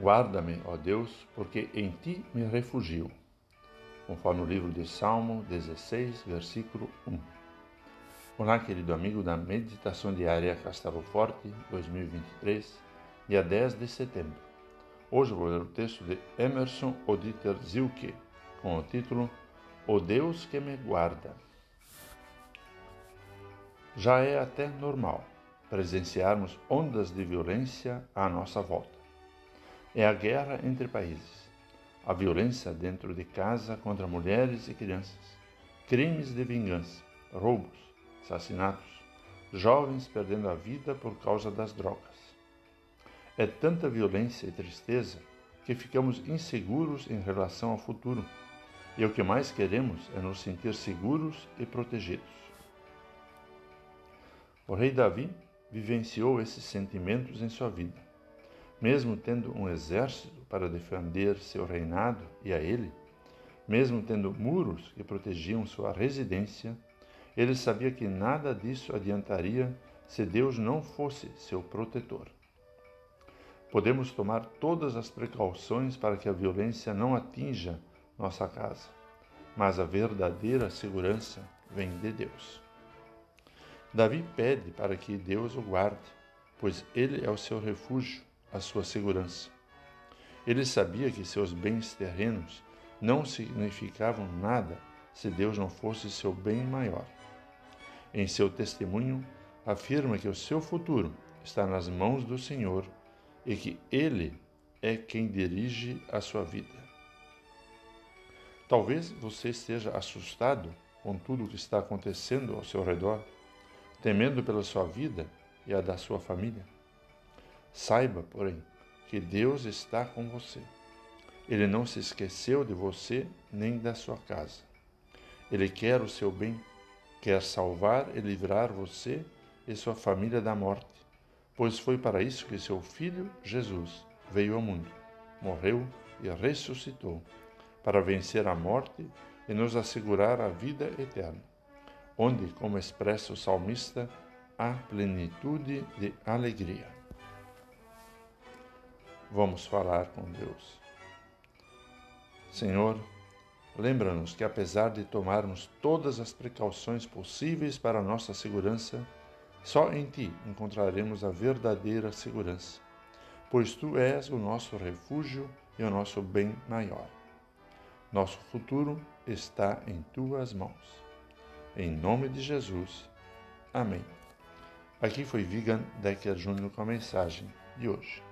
Guarda-me, ó Deus, porque em ti me refugio. Conforme o livro de Salmo 16, versículo 1. Olá, querido amigo da Meditação Diária Castelo Forte 2023, dia 10 de setembro. Hoje vou ler o texto de Emerson Oditer Zilke, com o título O Deus que me guarda. Já é até normal presenciarmos ondas de violência à nossa volta é a guerra entre países, a violência dentro de casa contra mulheres e crianças, crimes de vingança, roubos, assassinatos, jovens perdendo a vida por causa das drogas. É tanta violência e tristeza que ficamos inseguros em relação ao futuro, e o que mais queremos é nos sentir seguros e protegidos. O rei Davi vivenciou esses sentimentos em sua vida mesmo tendo um exército para defender seu reinado e a ele, mesmo tendo muros que protegiam sua residência, ele sabia que nada disso adiantaria se Deus não fosse seu protetor. Podemos tomar todas as precauções para que a violência não atinja nossa casa, mas a verdadeira segurança vem de Deus. Davi pede para que Deus o guarde, pois ele é o seu refúgio a sua segurança. Ele sabia que seus bens terrenos não significavam nada se Deus não fosse seu bem maior. Em seu testemunho, afirma que o seu futuro está nas mãos do Senhor e que Ele é quem dirige a sua vida. Talvez você esteja assustado com tudo o que está acontecendo ao seu redor, temendo pela sua vida e a da sua família. Saiba, porém, que Deus está com você. Ele não se esqueceu de você nem da sua casa. Ele quer o seu bem, quer salvar e livrar você e sua família da morte, pois foi para isso que seu filho Jesus veio ao mundo, morreu e ressuscitou, para vencer a morte e nos assegurar a vida eterna, onde, como expressa o salmista, há plenitude de alegria. Vamos falar com Deus. Senhor, lembra-nos que apesar de tomarmos todas as precauções possíveis para a nossa segurança, só em Ti encontraremos a verdadeira segurança, pois Tu és o nosso refúgio e o nosso bem maior. Nosso futuro está em Tuas mãos. Em nome de Jesus. Amém. Aqui foi Vigan Decker Júnior com a mensagem de hoje.